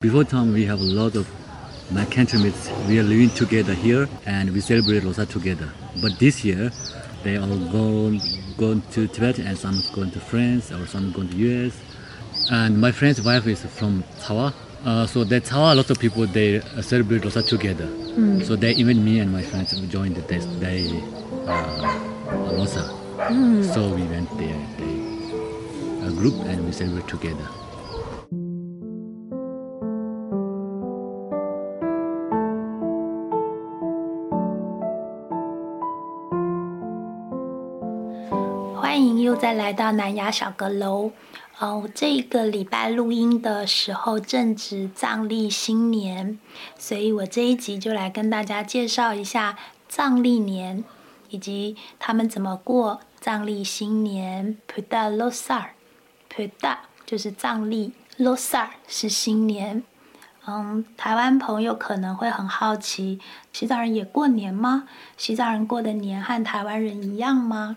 Before time, we have a lot of my countrymates. We are living together here, and we celebrate Losar together. But this year, they all gone gone to Tibet, and some going to France, or some going to US. And my friend's wife is from Tawa, uh, so that Tawa, a lot of people they uh, celebrate Losar together. So they even me and my friends joined the day uh, Losar. So we went there, they, a group, and we celebrate together. 欢迎又再来到南雅小阁楼。呃，我这个礼拜录音的时候正值藏历新年，所以我这一集就来跟大家介绍一下藏历年以及他们怎么过藏历新年。Puda Losar，Puda 就是藏历，Losar 是新年。嗯，台湾朋友可能会很好奇，西藏人也过年吗？西藏人过的年和台湾人一样吗？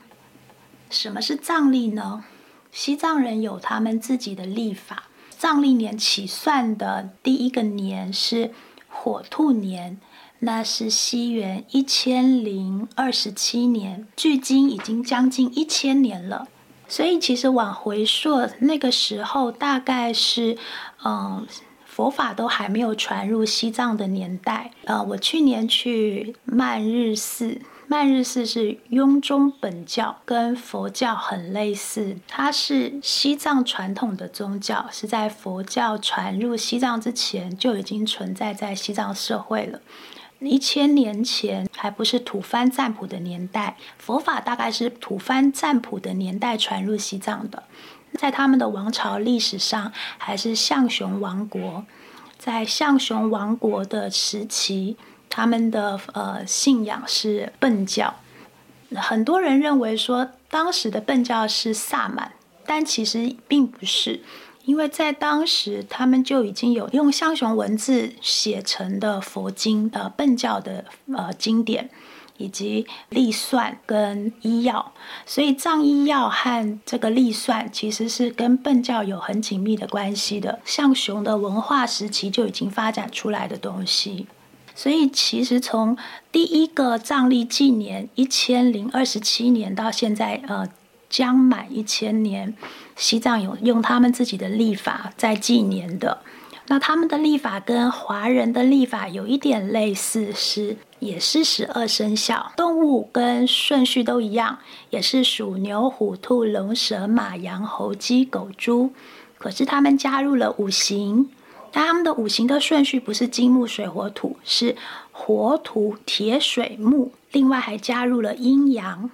什么是藏历呢？西藏人有他们自己的历法。藏历年起算的第一个年是火兔年，那是西元一千零二十七年，距今已经将近一千年了。所以其实往回溯，那个时候大概是，嗯，佛法都还没有传入西藏的年代。呃，我去年去曼日寺。曼日寺是雍中本教，跟佛教很类似。它是西藏传统的宗教，是在佛教传入西藏之前就已经存在在西藏社会了。一千年前还不是吐蕃占卜的年代，佛法大概是吐蕃占卜的年代传入西藏的。在他们的王朝历史上，还是象雄王国。在象雄王国的时期。他们的呃信仰是苯教，很多人认为说当时的苯教是萨满，但其实并不是，因为在当时他们就已经有用象雄文字写成的佛经呃苯教的呃经典，以及历算跟医药，所以藏医药和这个历算其实是跟苯教有很紧密的关系的，象雄的文化时期就已经发展出来的东西。所以，其实从第一个藏历纪年一千零二十七年到现在，呃，将满一千年，西藏有用他们自己的历法在纪年的。那他们的历法跟华人的历法有一点类似，是也是十二生肖，动物跟顺序都一样，也是属牛、虎、兔、龙、蛇、马、羊、猴、鸡、狗、猪。可是他们加入了五行。但他们的五行的顺序不是金木水火土，是火土铁水木，另外还加入了阴阳。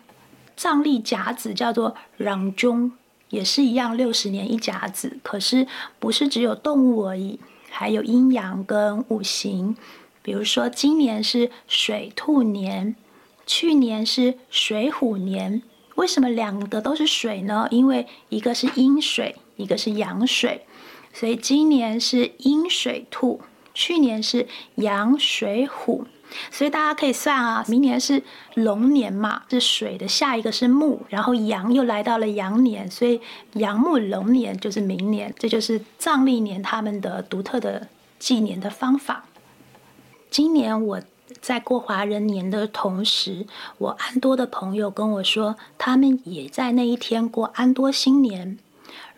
藏历甲子叫做攘中，也是一样，六十年一甲子。可是不是只有动物而已，还有阴阳跟五行。比如说今年是水兔年，去年是水虎年。为什么两个都是水呢？因为一个是阴水，一个是阳水。所以今年是阴水兔，去年是阳水虎，所以大家可以算啊，明年是龙年嘛，是水的下一个是木，然后阳又来到了羊年，所以阳木龙年就是明年，这就是藏历年他们的独特的纪年的方法。今年我在过华人年的同时，我安多的朋友跟我说，他们也在那一天过安多新年。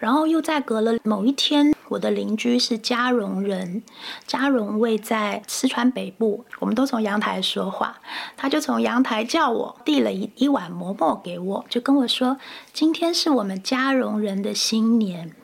然后又在隔了某一天，我的邻居是嘉荣人，嘉荣位在四川北部，我们都从阳台说话，他就从阳台叫我，递了一一碗馍馍给我，就跟我说，今天是我们嘉荣人的新年，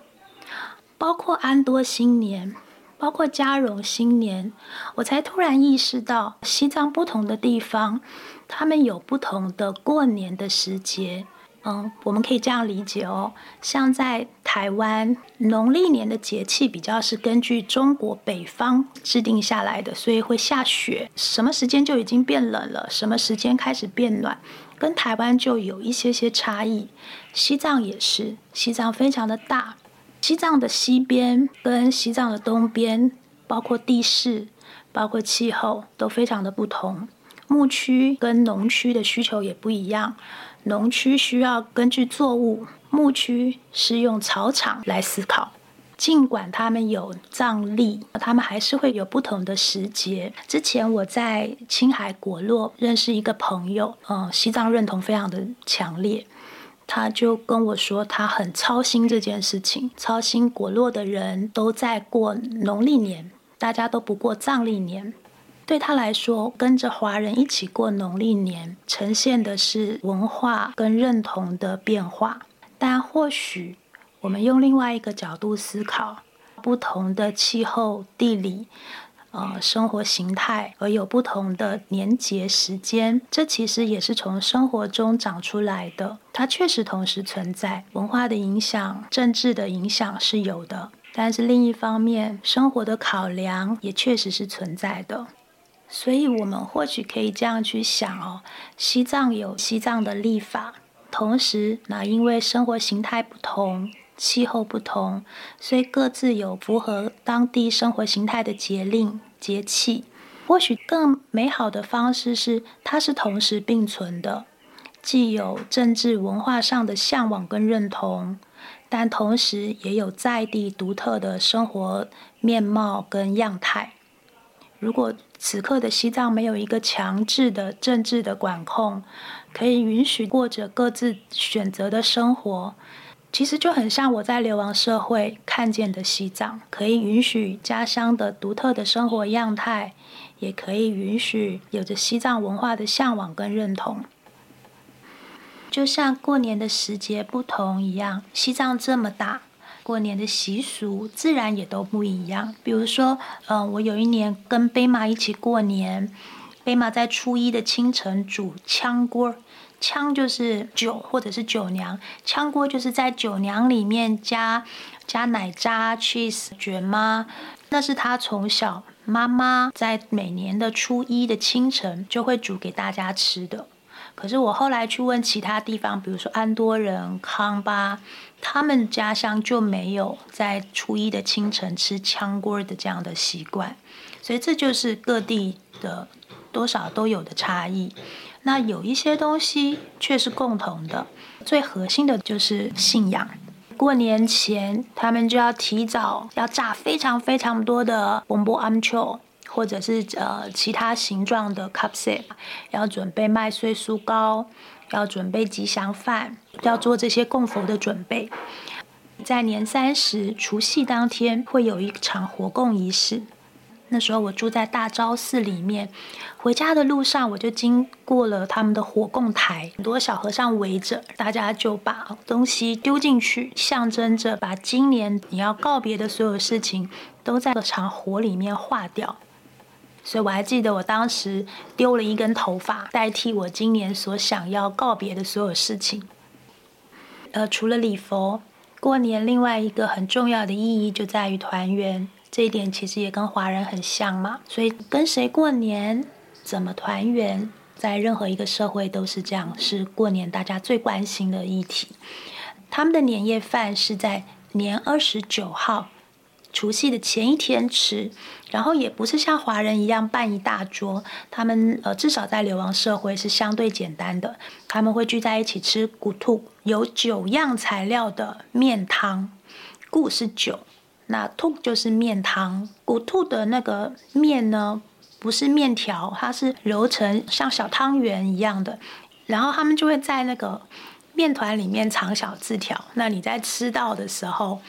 包括安多新年，包括嘉荣新年，我才突然意识到，西藏不同的地方，他们有不同的过年的时节。嗯，我们可以这样理解哦，像在台湾农历年的节气比较是根据中国北方制定下来的，所以会下雪，什么时间就已经变冷了，什么时间开始变暖，跟台湾就有一些些差异。西藏也是，西藏非常的大，西藏的西边跟西藏的东边，包括地势、包括气候都非常的不同，牧区跟农区的需求也不一样。农区需要根据作物，牧区是用草场来思考。尽管他们有藏历，他们还是会有不同的时节。之前我在青海果洛认识一个朋友，嗯，西藏认同非常的强烈，他就跟我说，他很操心这件事情，操心果洛的人都在过农历年，大家都不过藏历年。对他来说，跟着华人一起过农历年，呈现的是文化跟认同的变化，但或许。我们用另外一个角度思考，不同的气候、地理、呃生活形态，而有不同的年节时间，这其实也是从生活中长出来的。它确实同时存在，文化的影响、政治的影响是有的，但是另一方面，生活的考量也确实是存在的。所以，我们或许可以这样去想哦：西藏有西藏的历法，同时，那因为生活形态不同。气候不同，所以各自有符合当地生活形态的节令节气。或许更美好的方式是，它是同时并存的，既有政治文化上的向往跟认同，但同时也有在地独特的生活面貌跟样态。如果此刻的西藏没有一个强制的政治的管控，可以允许过着各自选择的生活。其实就很像我在流亡社会看见的西藏，可以允许家乡的独特的生活样态，也可以允许有着西藏文化的向往跟认同。就像过年的时节不同一样，西藏这么大，过年的习俗自然也都不一样。比如说，嗯，我有一年跟贝玛一起过年，贝玛在初一的清晨煮炝锅。炝就是酒或者是酒娘，炝锅就是在酒娘里面加加奶渣、cheese 卷吗？那是他从小妈妈在每年的初一的清晨就会煮给大家吃的。可是我后来去问其他地方，比如说安多人、康巴，他们家乡就没有在初一的清晨吃炝锅的这样的习惯，所以这就是各地的多少都有的差异。那有一些东西却是共同的，最核心的就是信仰。过年前，他们就要提早要炸非常非常多的 bombo a m c h o 或者是呃其他形状的 c u p s e 要准备麦穗酥糕，要准备吉祥饭，要做这些供佛的准备。在年三十除夕当天，会有一场活供仪式。那时候我住在大昭寺里面，回家的路上我就经过了他们的火供台，很多小和尚围着，大家就把东西丢进去，象征着把今年你要告别的所有事情都在这场火里面化掉。所以我还记得我当时丢了一根头发，代替我今年所想要告别的所有事情。呃，除了礼佛，过年另外一个很重要的意义就在于团圆。这一点其实也跟华人很像嘛，所以跟谁过年、怎么团圆，在任何一个社会都是这样，是过年大家最关心的议题。他们的年夜饭是在年二十九号，除夕的前一天吃，然后也不是像华人一样办一大桌，他们呃至少在流亡社会是相对简单的，他们会聚在一起吃古兔，有九样材料的面汤，古是酒。那兔就是面汤，古兔的那个面呢，不是面条，它是揉成像小汤圆一样的，然后他们就会在那个面团里面藏小字条，那你在吃到的时候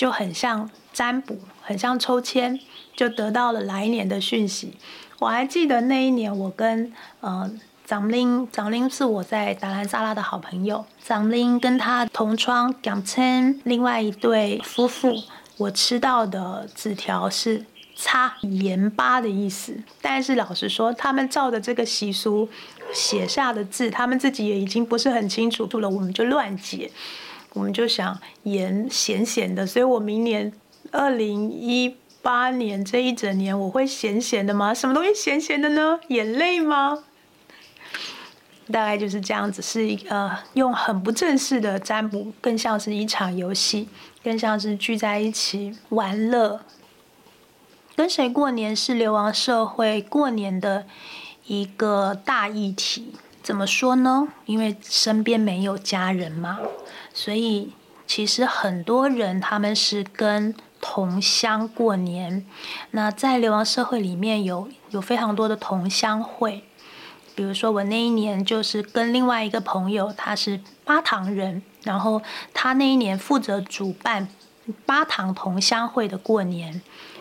就很像占卜，很像抽签，就得到了来年的讯息。我还记得那一年，我跟呃长林，长林是我在达兰萨拉的好朋友，长林跟他同窗蒋琛，另外一对夫妇。我吃到的纸条是擦盐巴的意思，但是老实说，他们照着这个习俗写下的字，他们自己也已经不是很清楚了，我们就乱解，我们就想盐咸咸的，所以我明年二零一八年这一整年我会咸咸的吗？什么东西咸咸的呢？眼泪吗？大概就是这样子，是一呃用很不正式的占卜，更像是一场游戏，更像是聚在一起玩乐。跟谁过年是流亡社会过年的一个大议题。怎么说呢？因为身边没有家人嘛，所以其实很多人他们是跟同乡过年。那在流亡社会里面有有非常多的同乡会，比如说我那一年就是跟另外一个朋友，他是巴塘人，然后他那一年负责主办巴塘同乡会的过年。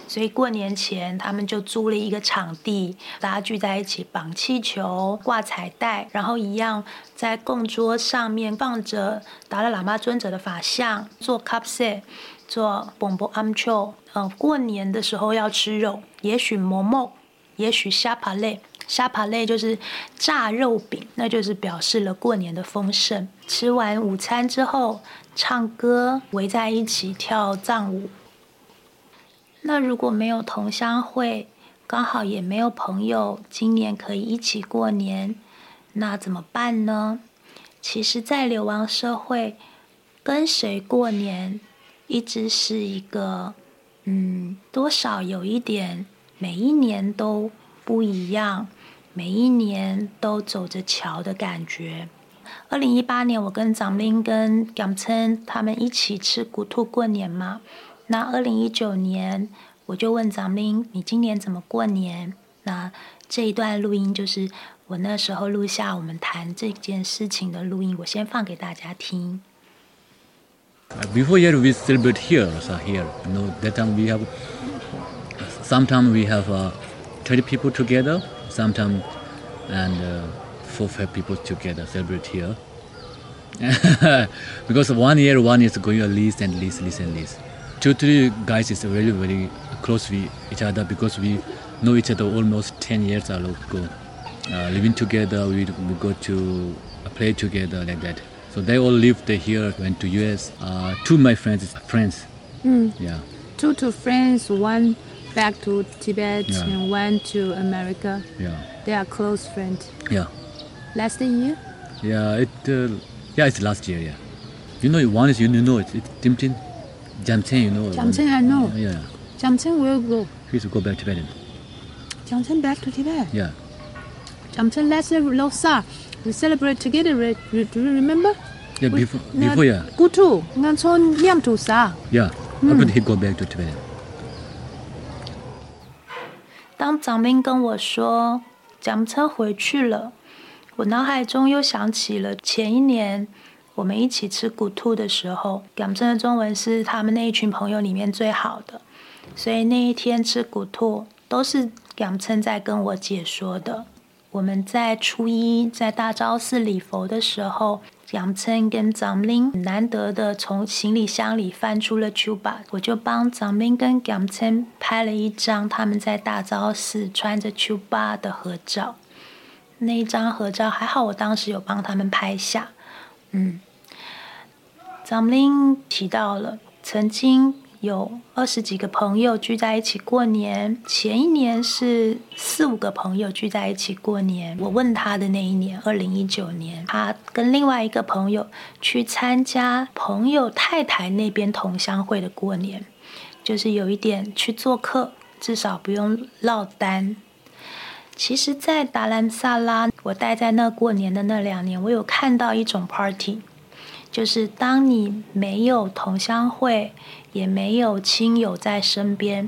所以过年前，他们就租了一个场地，大家聚在一起绑气球、挂彩带，然后一样在供桌上面放着达赖喇嘛尊者的法像，做 c u p s e 做 bombo amcho。嗯，过年的时候要吃肉，也许馍馍，也许虾爬类，沙帕类就是炸肉饼，那就是表示了过年的丰盛。吃完午餐之后，唱歌，围在一起跳藏舞。那如果没有同乡会，刚好也没有朋友，今年可以一起过年，那怎么办呢？其实，在流亡社会，跟谁过年，一直是一个，嗯，多少有一点，每一年都不一样，每一年都走着桥的感觉。二零一八年，我跟长林跟蒋琛他们一起吃骨兔过年嘛。那二零一九年，我就问张明：“你今年怎么过年？”那这一段录音就是我那时候录下我们谈这件事情的录音，我先放给大家听。Before year we celebrate here, so here, you know, that time we have, sometimes we have uh, thirty people together, sometimes and uh, four five people together celebrate here. because one year one is going a least and least, least and least. Two three guys is very very close with each other because we know each other almost 10 years ago. Uh, living together we, we go to play together like that. So they all lived here went to us uh, two of my friends is friends. Mm. yeah. Two two friends one back to tibet yeah. and one to america. Yeah. They are close friends. Yeah. Last year? Yeah it uh, yeah it's last year yeah. You know one is you know it's, it's Tim Tim Jamchen, you know. Jamchen, I know. Yeah. Jamchen will go. He used to go back to Tibet. Jamchen back to Tibet? Yeah. Jamchen last year Losar. We celebrate together, do you remember? Yeah, before, before yeah. Gutu, nganson niam tu sa. Yeah, mm. after he go back to Tibet. 当长兵跟我说蒋车回去了，我脑海中又想起了前一年我们一起吃骨兔的时候，蒋真的中文是他们那一群朋友里面最好的，所以那一天吃骨兔都是蒋琛在跟我解说的。我们在初一在大昭寺礼佛的时候，蒋琛跟张林难得的从行李箱里翻出了秋巴我就帮张林跟蒋琛拍了一张他们在大昭寺穿着秋巴的合照。那一张合照还好，我当时有帮他们拍下，嗯。张林提到了，曾经有二十几个朋友聚在一起过年。前一年是四五个朋友聚在一起过年。我问他的那一年，二零一九年，他跟另外一个朋友去参加朋友太太那边同乡会的过年，就是有一点去做客，至少不用落单。其实，在达兰萨拉，我待在那过年的那两年，我有看到一种 party。就是当你没有同乡会，也没有亲友在身边，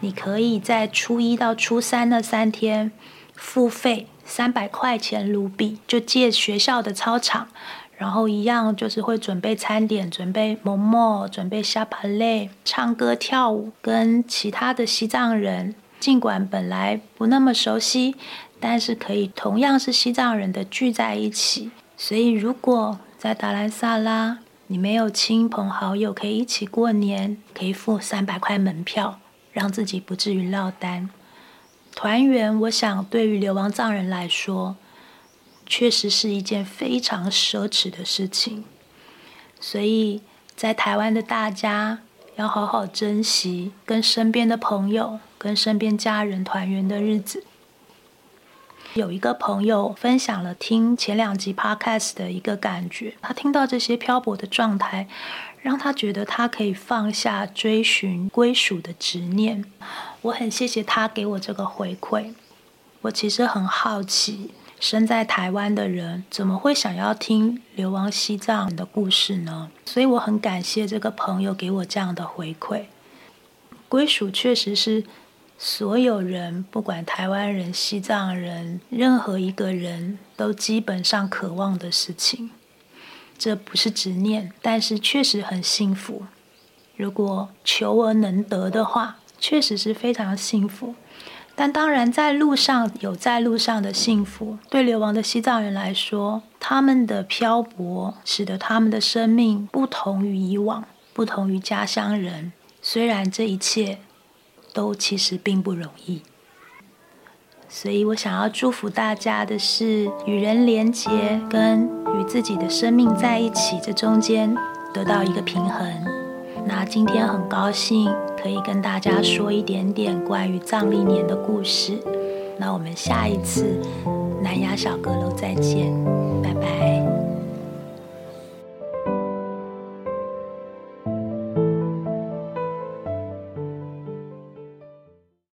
你可以在初一到初三那三天付费三百块钱卢比，就借学校的操场，然后一样就是会准备餐点，准备馍馍，准备沙帕类，唱歌跳舞，跟其他的西藏人，尽管本来不那么熟悉，但是可以同样是西藏人的聚在一起。所以如果在达兰萨拉，你没有亲朋好友可以一起过年，可以付三百块门票，让自己不至于落单。团圆，我想对于流亡藏人来说，确实是一件非常奢侈的事情。所以在台湾的大家，要好好珍惜跟身边的朋友、跟身边家人团圆的日子。有一个朋友分享了听前两集 podcast 的一个感觉，他听到这些漂泊的状态，让他觉得他可以放下追寻归属的执念。我很谢谢他给我这个回馈。我其实很好奇，身在台湾的人怎么会想要听流亡西藏的故事呢？所以我很感谢这个朋友给我这样的回馈。归属确实是所有人，不管台湾人、西藏人，任何一个人都基本上渴望的事情。这不是执念，但是确实很幸福。如果求而能得的话，确实是非常幸福。但当然，在路上有在路上的幸福。对流亡的西藏人来说，他们的漂泊使得他们的生命不同于以往，不同于家乡人。虽然这一切都其实并不容易，所以我想要祝福大家的是，与人连结跟与自己的生命在一起，这中间得到一个平衡。那今天很高兴可以跟大家说一点点关于藏历年的故事。那我们下一次南雅小阁楼再见。